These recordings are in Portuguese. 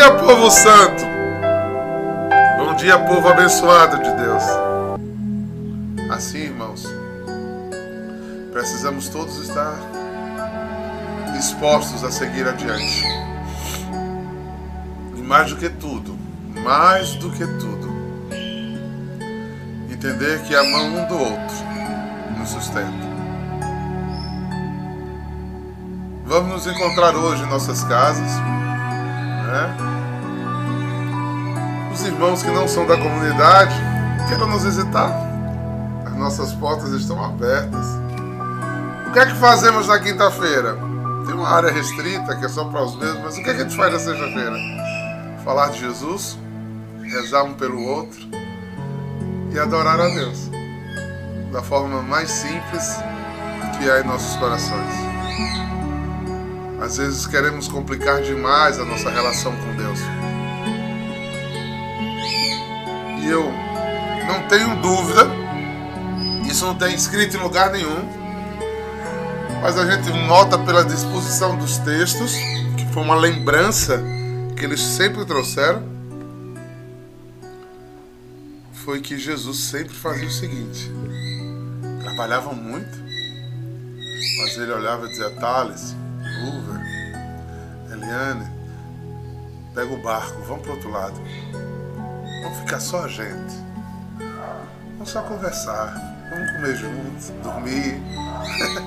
dia, povo santo. Bom dia, povo abençoado de Deus. Assim, irmãos, precisamos todos estar dispostos a seguir adiante. E mais do que tudo, mais do que tudo, entender que a mão um do outro nos sustenta. Vamos nos encontrar hoje em nossas casas né? Os irmãos que não são da comunidade queiram nos visitar. As nossas portas estão abertas. O que é que fazemos na quinta-feira? Tem uma área restrita que é só para os mesmos, mas o que é que a gente faz na sexta-feira? Falar de Jesus, rezar um pelo outro e adorar a Deus da forma mais simples que há em nossos corações. Às vezes queremos complicar demais a nossa relação com Deus. E eu não tenho dúvida, isso não tem escrito em lugar nenhum, mas a gente nota pela disposição dos textos, que foi uma lembrança que eles sempre trouxeram, foi que Jesus sempre fazia o seguinte: trabalhava muito, mas ele olhava e dizia: Thales, Uber, Eliane, pega o barco, vamos pro outro lado. Vamos ficar só a gente. Vamos só conversar. Vamos comer juntos, dormir.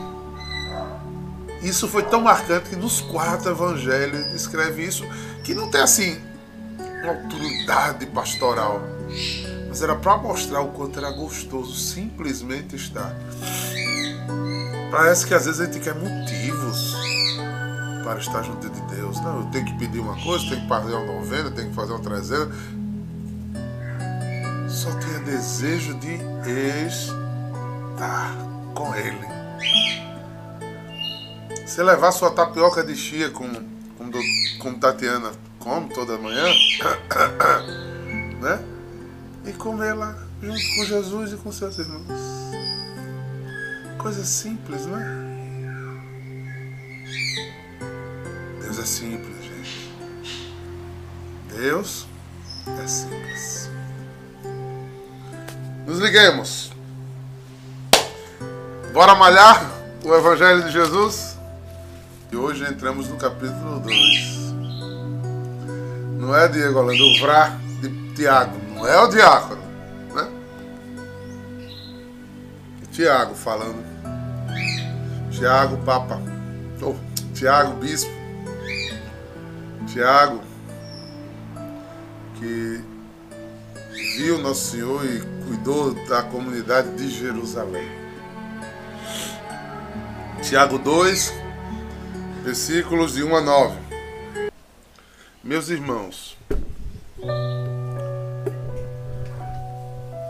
Isso foi tão marcante que nos quatro evangelhos descreve isso, que não tem assim uma autoridade pastoral. Mas era para mostrar o quanto era gostoso simplesmente estar. Parece que às vezes a gente quer motivos para estar junto de Deus. Não, eu tenho que pedir uma coisa, tenho que fazer uma novena, tenho que fazer uma trezena. Só tenha desejo de estar com Ele. Você levar sua tapioca de chia, como, como, do- como Tatiana come toda manhã, né? E comer lá junto com Jesus e com seus irmãos. Coisa simples, não é? Deus é simples, gente. Deus é simples. Nos liguemos. Bora malhar o Evangelho de Jesus? E hoje entramos no capítulo 2. Não é Diego Holanda, o Vrá de Tiago. Não é o diácono, né? Tiago falando. Tiago, Papa. Oh, Tiago, Bispo. Tiago, que viu Nosso Senhor e cuidou da comunidade de Jerusalém. Tiago 2, versículos de 1 a 9. Meus irmãos,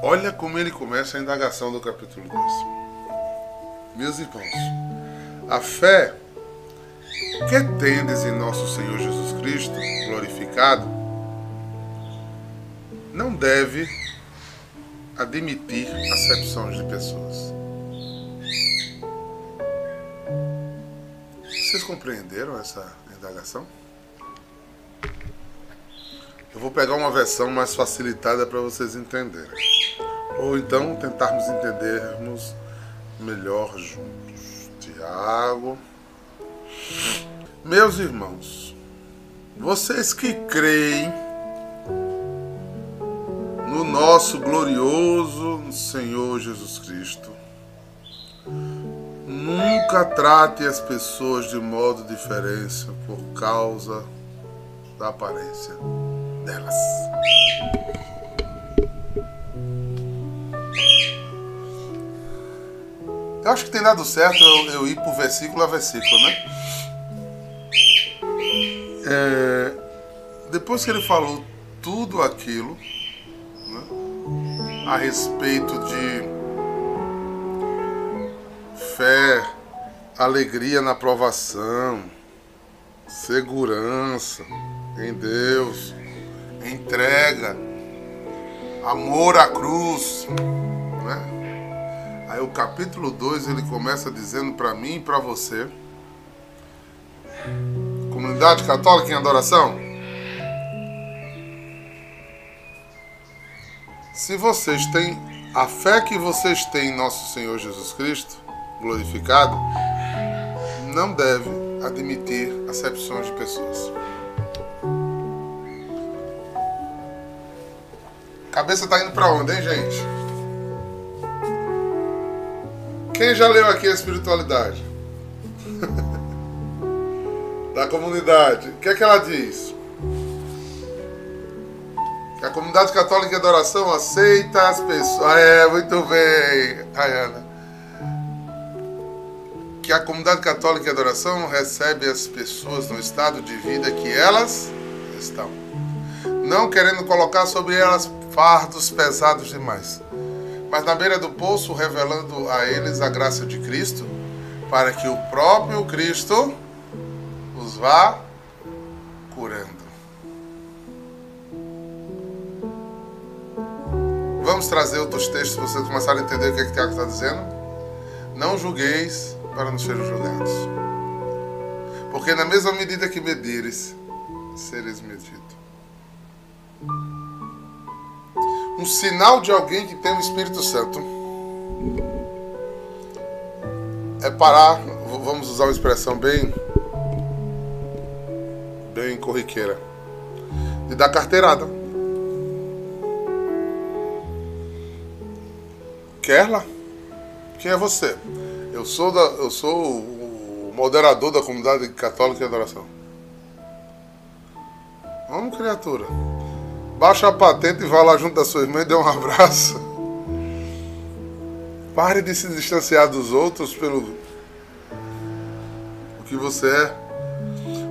olha como ele começa a indagação do capítulo 2. Meus irmãos, a fé que tendes em nosso Senhor Jesus Cristo, glorificado, não deve admitir acepções de pessoas. Vocês compreenderam essa indagação? Eu vou pegar uma versão mais facilitada para vocês entenderem. Ou então tentarmos entendermos melhor juntos. Tiago. Meus irmãos, vocês que creem no nosso glorioso Senhor Jesus Cristo, nunca trate as pessoas de modo diferente por causa da aparência delas. Eu acho que tem dado certo eu, eu ir por versículo a versículo, né? É, depois que ele falou tudo aquilo, a respeito de fé, alegria na provação, segurança em Deus, entrega, amor à cruz. Né? Aí o capítulo 2 ele começa dizendo para mim e para você, comunidade católica em adoração, se vocês têm a fé que vocês têm em nosso Senhor Jesus Cristo, glorificado, não deve admitir acepções de pessoas. Cabeça tá indo para onde, hein, gente? Quem já leu aqui a espiritualidade? da comunidade. O que é que ela diz? Que a comunidade católica de adoração aceita as pessoas. Ah, é, muito bem, Ayana. Que a comunidade católica de adoração recebe as pessoas no estado de vida que elas estão. Não querendo colocar sobre elas fardos pesados demais, mas na beira do poço revelando a eles a graça de Cristo, para que o próprio Cristo os vá curando. Vamos trazer outros textos para vocês começarem a entender o que, é que Tiago está dizendo? Não julgueis para não serem julgados. Porque na mesma medida que medires, sereis medido. um sinal de alguém que tem o Espírito Santo é parar, vamos usar uma expressão bem bem corriqueira, de dar carteirada. Kerla? Quem é você? Eu sou da, eu sou o moderador da comunidade católica e adoração. Vamos, criatura. Baixa a patente e vá lá junto da sua irmã e dê um abraço. Pare de se distanciar dos outros pelo o que você é.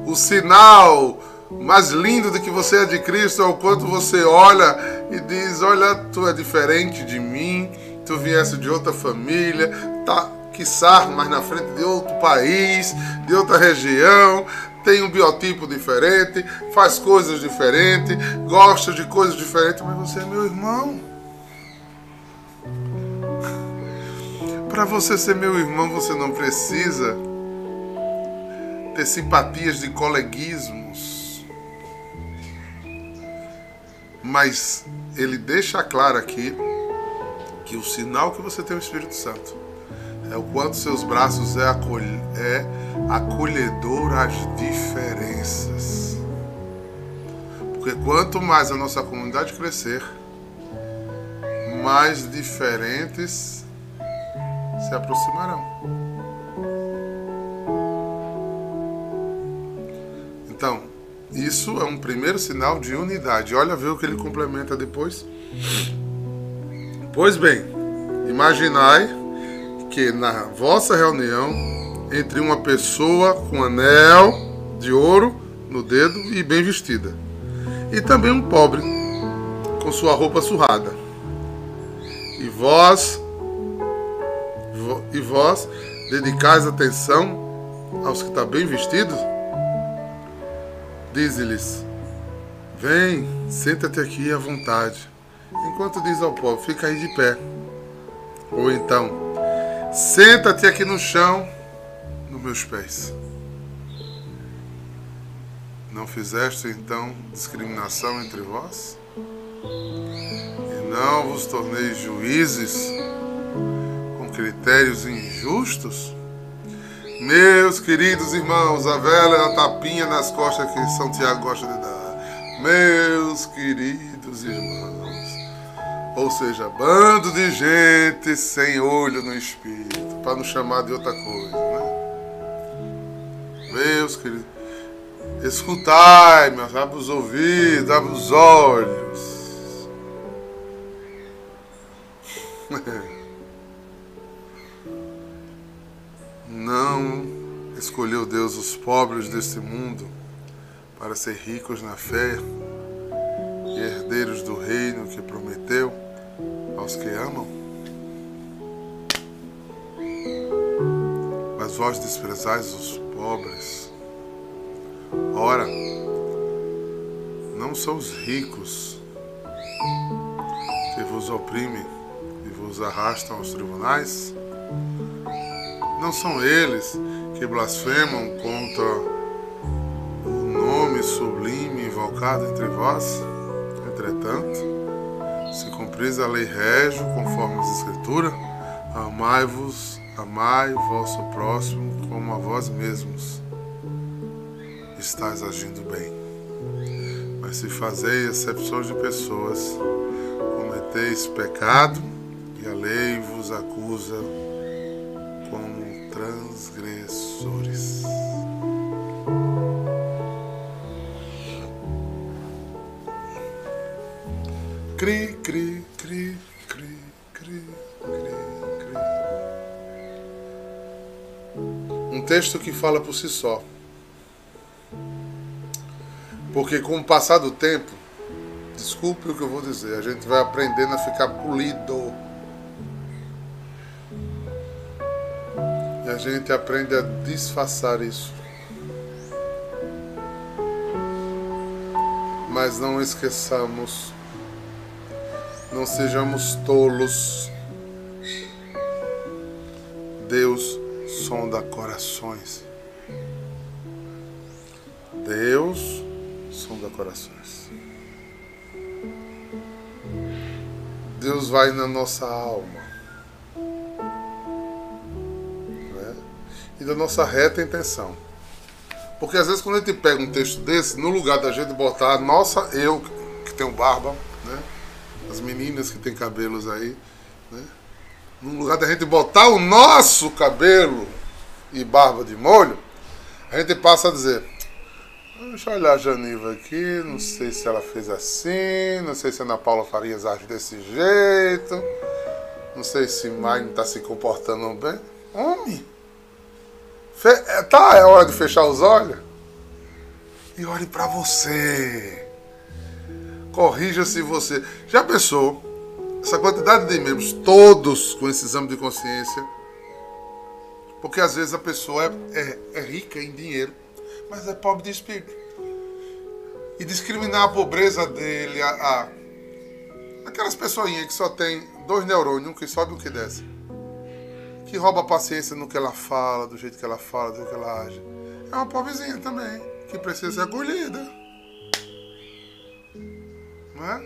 O sinal mais lindo de que você é de Cristo é o quanto você olha e diz: Olha, tu é diferente de mim, tu viesse de outra família, tá, quiçá mais na frente de outro país, de outra região, tem um biotipo diferente, faz coisas diferentes, gosta de coisas diferentes, mas você é meu irmão. Para você ser meu irmão, você não precisa ter simpatias de coleguismos. Mas ele deixa claro aqui que o sinal que você tem o Espírito Santo é o quanto seus braços é, acolhe, é acolhedor às diferenças. Porque quanto mais a nossa comunidade crescer, mais diferentes se aproximarão. Então, isso é um primeiro sinal de unidade. Olha ver o que ele complementa depois. Pois bem, imaginai que na vossa reunião entre uma pessoa com anel de ouro no dedo e bem vestida, e também um pobre com sua roupa surrada. E vós e vós dedicais atenção aos que estão bem vestidos? Diz-lhes: Vem, senta-te aqui à vontade. Enquanto diz ao pobre: Fica aí de pé. Ou então, Senta-te aqui no chão, nos meus pés. Não fizeste então discriminação entre vós? E não vos torneis juízes com critérios injustos? Meus queridos irmãos, a velha tapinha nas costas que São Tiago gosta de dar. Meus queridos irmãos. Ou seja, bando de gente sem olho no espírito, para não chamar de outra coisa, né? Meus queridos, escutai, meus, abre os ouvidos, abre os olhos. Não escolheu Deus os pobres deste mundo para ser ricos na fé e herdeiros do reino que prometeu aos que amam. Mas vós desprezais os pobres. Ora, não são os ricos que vos oprimem e vos arrastam aos tribunais? Não são eles que blasfemam contra o nome sublime invocado entre vós? Entretanto, se cumpris a lei régio conforme as Escrituras, amai-vos, amai vosso próximo como a vós mesmos. Estás agindo bem. Mas se fazeis acepções de pessoas, cometeis pecado e a lei vos acusa como transgressores. Cri, cri, cri, cri, cri, cri, cri. Um texto que fala por si só. Porque com o passar do tempo, desculpe o que eu vou dizer, a gente vai aprendendo a ficar polido. E a gente aprende a disfarçar isso. Mas não esqueçamos não sejamos tolos. Deus sonda corações. Deus sonda corações. Deus vai na nossa alma. Né? E da nossa reta intenção. Porque às vezes quando a gente pega um texto desse, no lugar da gente botar nossa eu, que tenho barba, né? As meninas que têm cabelos aí, né? No lugar da gente botar o nosso cabelo e barba de molho, a gente passa a dizer: Deixa eu olhar a Janiva aqui, não sei se ela fez assim, não sei se a Ana Paula Farias age desse jeito, não sei se Magno está se comportando bem. Homem! Fe tá, é hora de fechar os olhos? E olhe para você. Corrija-se você. Já pensou? Essa quantidade de membros, todos com esse exame de consciência. Porque às vezes a pessoa é, é, é rica em dinheiro, mas é pobre de espírito. E discriminar a pobreza dele, a, a aquelas pessoinhas que só tem dois neurônios, um que sobe e um que desce. Que rouba a paciência no que ela fala, do jeito que ela fala, do jeito que ela age. É uma pobrezinha também, que precisa ser acolhida. Né?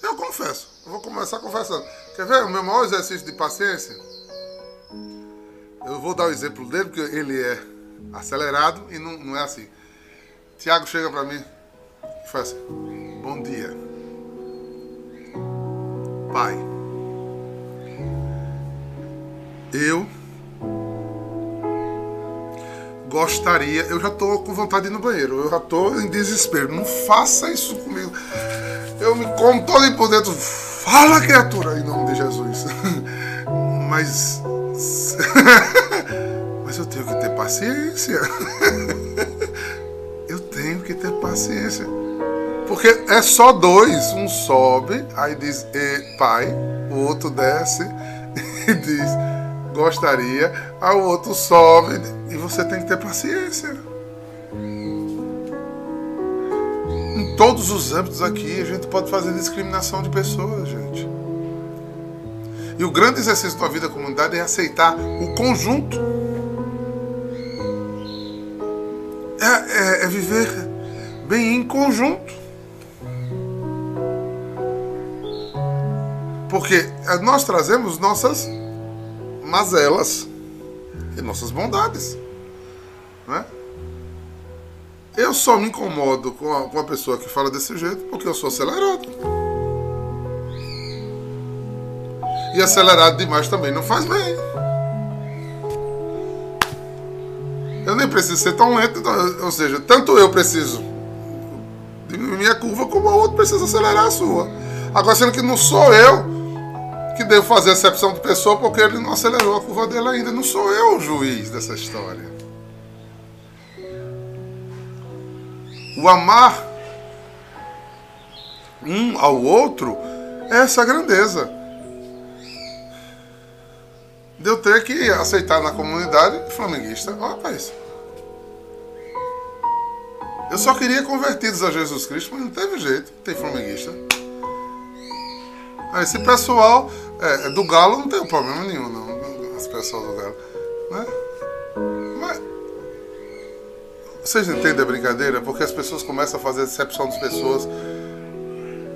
Eu confesso, eu vou começar confessando. Quer ver o meu maior exercício de paciência? Eu vou dar o exemplo dele, porque ele é acelerado e não, não é assim. Tiago chega para mim e faz assim: Bom dia, pai. Eu gostaria. Eu já tô com vontade de ir no banheiro. Eu já tô em desespero. Não faça isso comigo. Eu me como todo por dentro. Fala, criatura, em nome de Jesus. Mas. Mas eu tenho que ter paciência. Eu tenho que ter paciência. Porque é só dois. Um sobe, aí diz pai, o outro desce e diz gostaria, aí o outro sobe você tem que ter paciência. Em todos os âmbitos aqui, a gente pode fazer discriminação de pessoas, gente. E o grande exercício da vida comunidade é aceitar o conjunto. É, é, é viver bem em conjunto. Porque nós trazemos nossas mazelas e nossas bondades. Né? Eu só me incomodo com a, com a pessoa que fala desse jeito porque eu sou acelerado. E acelerado demais também não faz bem. Eu nem preciso ser tão lento, então, ou seja, tanto eu preciso diminuir minha curva, como o outro precisa acelerar a sua. Agora, sendo que não sou eu que devo fazer exceção de pessoa porque ele não acelerou a curva dele ainda. Não sou eu o juiz dessa história. O amar um ao outro essa grandeza. De eu ter que aceitar na comunidade flamenguista. Isso. Eu só queria convertidos a Jesus Cristo, mas não teve jeito, tem flamenguista. Ah, esse pessoal é, do Galo não tem problema nenhum, não. Esse pessoal do Galo. Né? Vocês entendem a brincadeira? Porque as pessoas começam a fazer decepção das pessoas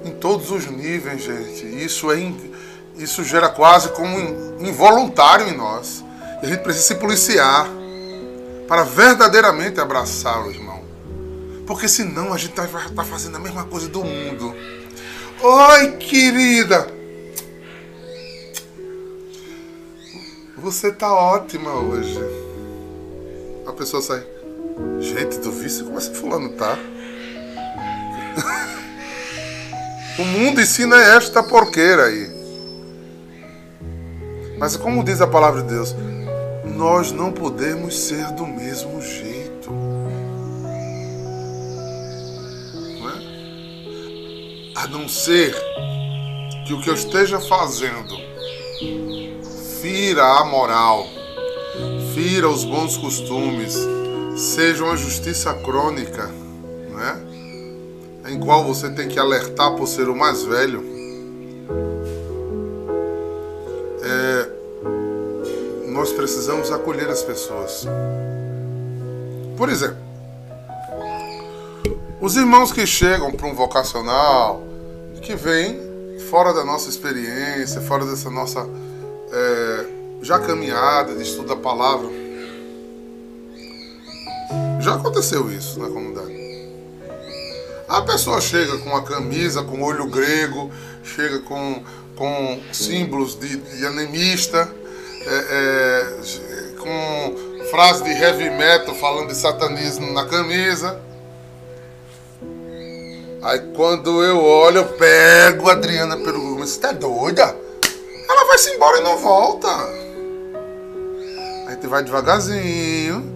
em todos os níveis, gente. Isso é isso gera quase como involuntário em nós. E a gente precisa se policiar para verdadeiramente abraçá-lo, irmão. Porque senão a gente vai estar tá fazendo a mesma coisa do mundo. Oi, querida. Você tá ótima hoje. A pessoa sai. Gente, do vício, como esse fulano tá? o mundo ensina esta porqueira aí. Mas como diz a palavra de Deus, nós não podemos ser do mesmo jeito. Não é? A não ser que o que eu esteja fazendo fira a moral, fira os bons costumes, seja uma justiça crônica, não é? em qual você tem que alertar por ser o mais velho nós precisamos acolher as pessoas. Por exemplo, os irmãos que chegam para um vocacional, que vêm fora da nossa experiência, fora dessa nossa é, já caminhada de estudo da palavra, já aconteceu isso na comunidade. A pessoa chega com a camisa, com olho grego, chega com, com símbolos de, de anemista, é, é, com frase de heavy metal falando de satanismo na camisa. Aí quando eu olho, eu pego a Adriana pelo Você tá doida? Ela vai se embora e não volta. A gente vai devagarzinho,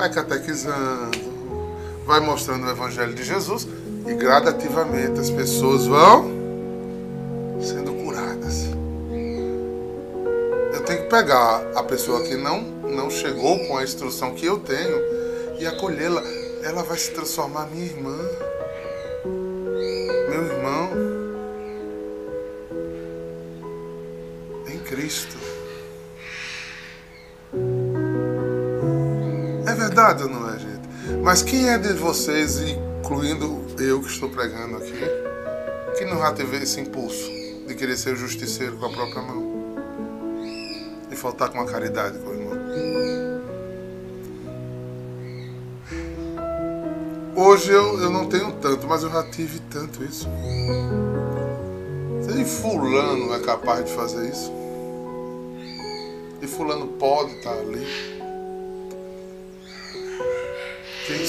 vai catequizando, vai mostrando o Evangelho de Jesus e gradativamente as pessoas vão sendo tenho que pegar a pessoa que não, não chegou com a instrução que eu tenho e acolhê-la. Ela vai se transformar minha irmã, meu irmão, em Cristo. Verdade não é, gente? Mas quem é de vocês, incluindo eu que estou pregando aqui, que não já teve esse impulso de querer ser justiceiro com a própria mão? faltar com a caridade com o irmão. Hoje eu, eu não tenho tanto, mas eu já tive tanto isso. Se fulano é capaz de fazer isso. E fulano pode estar ali.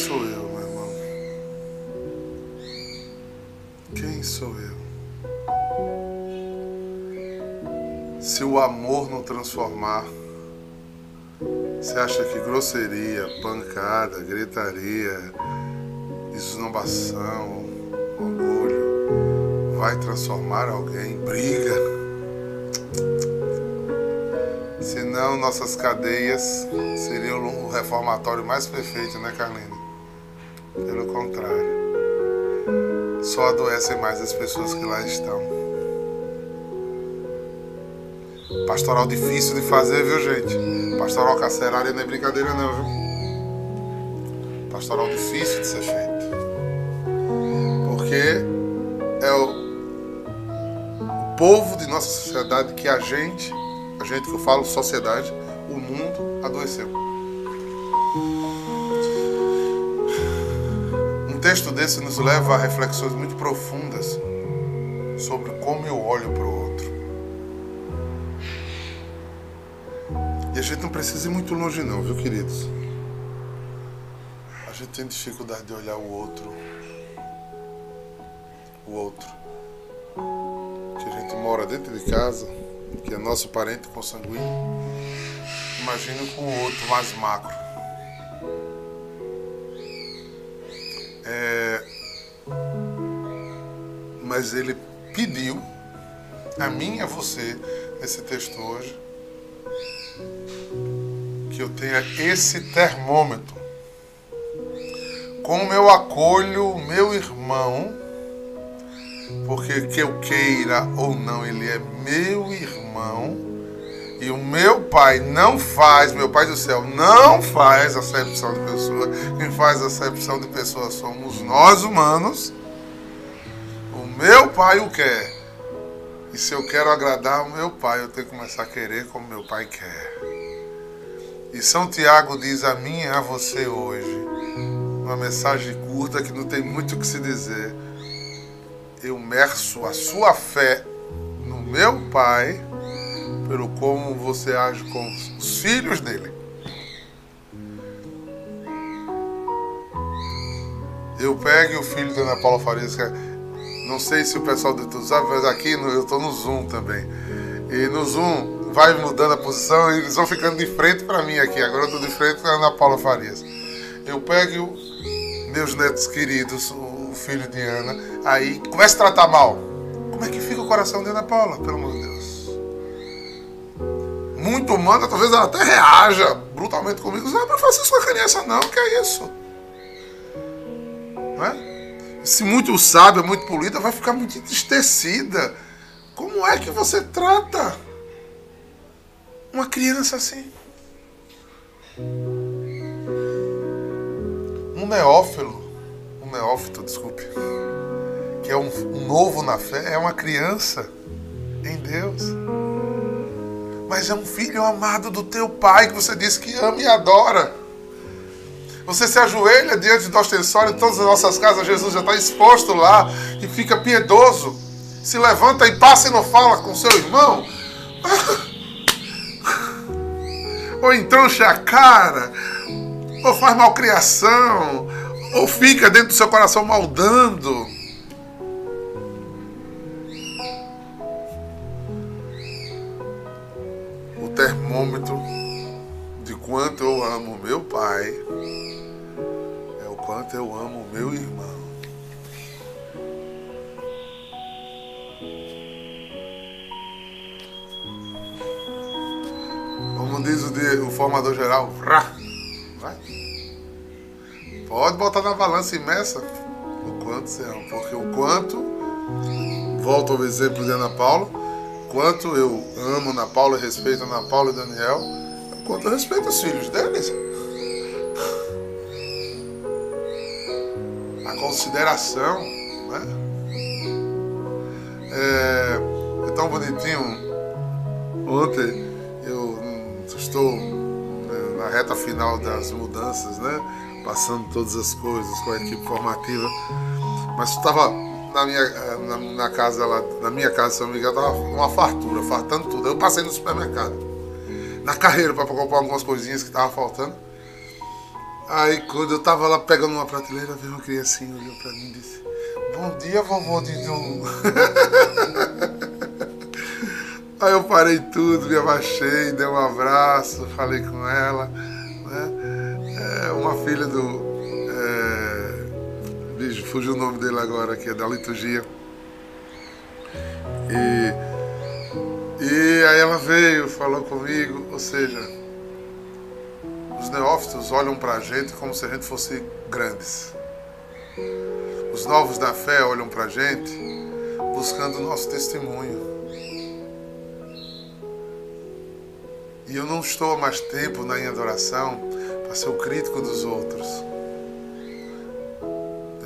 Sou eu, meu irmão? Quem sou eu? se o amor não transformar, você acha que grosseria, pancada, gritaria, esnobação, orgulho vai transformar alguém briga? Senão nossas cadeias seriam o reformatório mais perfeito, né, Carlene? Pelo contrário, só adoecem mais as pessoas que lá estão. Pastoral difícil de fazer, viu, gente? Pastoral carcerária não é brincadeira, não, viu? Pastoral difícil de ser feito. Porque é o, povo de nossa sociedade que a gente, a gente que eu falo sociedade, o mundo adoeceu. Texto desse nos leva a reflexões muito profundas sobre como eu olho para o outro. E a gente não precisa ir muito longe não, viu, queridos? A gente tem dificuldade de olhar o outro. O outro. Que a gente mora dentro de casa, que é nosso parente consanguíneo. Imagina com o outro mais macro. Mas ele pediu a mim e a você, nesse texto hoje, que eu tenha esse termômetro. Como eu acolho meu irmão, porque que eu queira ou não, ele é meu irmão e o meu pai não faz, meu pai do céu não faz acepção de pessoa. Quem faz acepção de pessoas somos nós humanos. Meu pai o quer. E se eu quero agradar o meu pai, eu tenho que começar a querer como meu pai quer. E São Tiago diz a mim e a você hoje, uma mensagem curta que não tem muito o que se dizer. Eu merço a sua fé no meu pai pelo como você age com os filhos dele. Eu pego o filho da Ana Paula Farias, que é, não sei se o pessoal do YouTube sabe, mas aqui no, eu estou no Zoom também. E no Zoom vai mudando a posição e eles vão ficando de frente para mim aqui. Agora eu estou de frente para a Ana Paula Farias. Eu pego meus netos queridos, o filho de Ana, aí começa a tratar mal. Como é que fica o coração de Ana Paula, pelo amor de Deus? muito humana, talvez ela até reaja brutalmente comigo. Não é pra fazer isso com a criança, não, que é isso. Não é? Se muito sábia, muito polida, vai ficar muito entristecida. Como é que você trata uma criança assim? Um neófilo, um neófito, desculpe, que é um, um novo na fé, é uma criança em Deus mas é um filho amado do teu pai que você disse que ama e adora. Você se ajoelha diante do ostensório em todas as nossas casas, Jesus já está exposto lá e fica piedoso. Se levanta e passa e não fala com seu irmão. Ou entroncha a cara, ou faz malcriação, ou fica dentro do seu coração maldando. Na balança imensa o quanto você ama, porque o quanto, volto ao exemplo de Ana Paula, quanto eu amo Ana Paula respeito Ana Paula e Daniel, quanto eu respeito os filhos deles. A consideração, né? É, é tão bonitinho. Ontem eu estou né, na reta final das mudanças, né? Passando todas as coisas com a equipe formativa. Mas estava na minha, na, na, casa lá, na minha casa, São Miguel, tava uma fartura, fartando tudo. Eu passei no supermercado, na carreira, para comprar algumas coisinhas que tava faltando. Aí quando eu tava lá pegando uma prateleira, veio uma criancinha, olhou para mim e disse, Bom dia, vovô Didum. Aí eu parei tudo, me abaixei, dei um abraço, falei com ela. É uma filha do, fugiu o nome dele agora, que é da liturgia. E, e aí ela veio, falou comigo, ou seja, os neófitos olham para a gente como se a gente fosse grandes. Os novos da fé olham para a gente buscando o nosso testemunho. E eu não estou há mais tempo na adoração para ser o crítico dos outros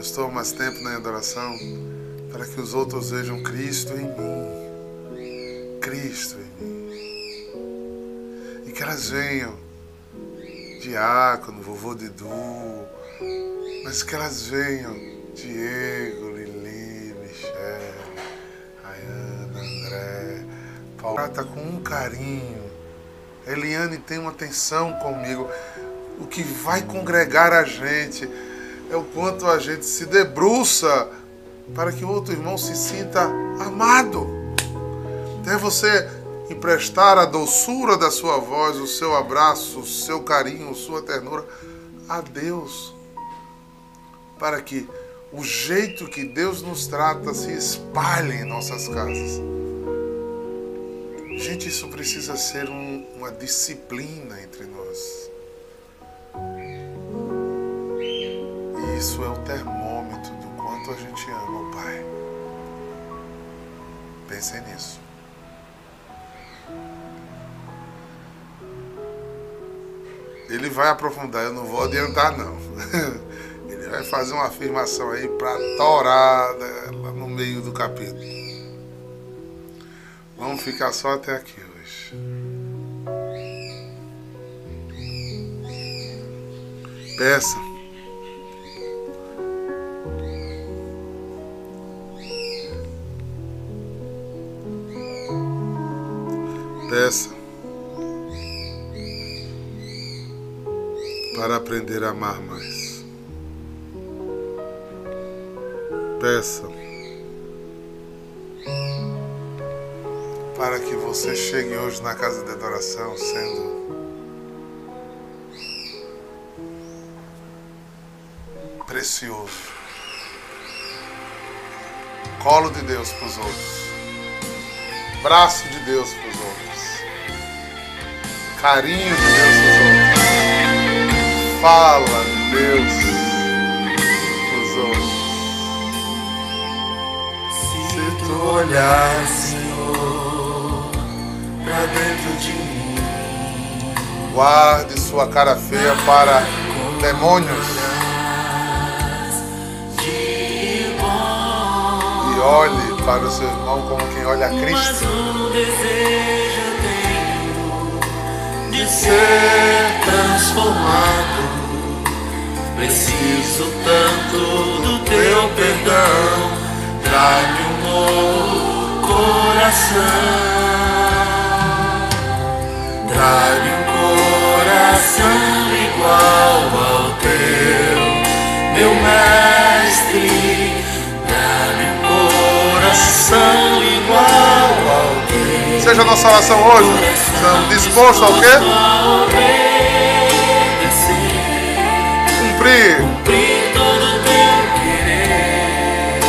estou mais tempo na adoração para que os outros vejam Cristo em mim. Cristo em mim. E que elas venham, Diácono, vovô Didu, mas que elas venham, Diego, Lili, Michelle, Ayana, André, Paulo. Trata com um carinho. Eliane tem uma atenção comigo. O que vai congregar a gente é o quanto a gente se debruça para que o outro irmão se sinta amado. É você emprestar a doçura da sua voz, o seu abraço, o seu carinho, sua ternura a Deus, para que o jeito que Deus nos trata se espalhe em nossas casas. Gente, isso precisa ser um, uma disciplina entre nós. Isso é o termômetro do quanto a gente ama o Pai. Pensem nisso. Ele vai aprofundar, eu não vou adiantar não. Ele vai fazer uma afirmação aí para torar lá no meio do capítulo. Vamos ficar só até aqui hoje. Peça. Peça. Para aprender a amar mais. Peça. Para que você chegue hoje na casa de adoração sendo Colo de Deus para os outros. Braço de Deus para os outros. Carinho de Deus para os outros. Fala de Deus para os outros. Se tu olhar, Senhor, pra dentro de mim, Guarde sua cara feia para demônios olhe para o seu irmão como quem olha a mas Cristo. um desejo tenho de ser transformado. Preciso tanto do teu perdão, dá-me um novo coração. Dá-me um coração igual ao teu, meu mestre. Seja a nossa oração hoje. Estamos dispostos ao quê? Cumprir. todo o teu querer.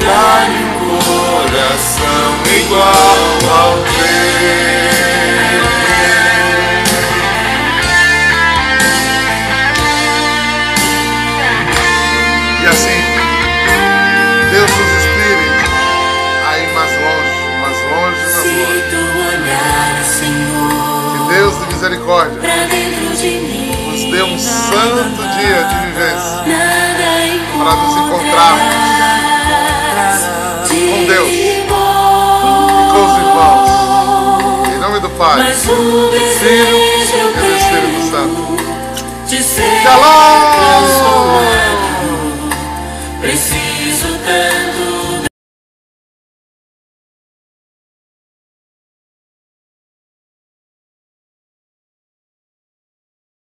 Dá-me um coração igual ao teu. Santo dia de vivência para nos encontrarmos com Deus e com os irmãos. Em nome do Pai Mas o desejo eu e do Espírito Santo. Shalom!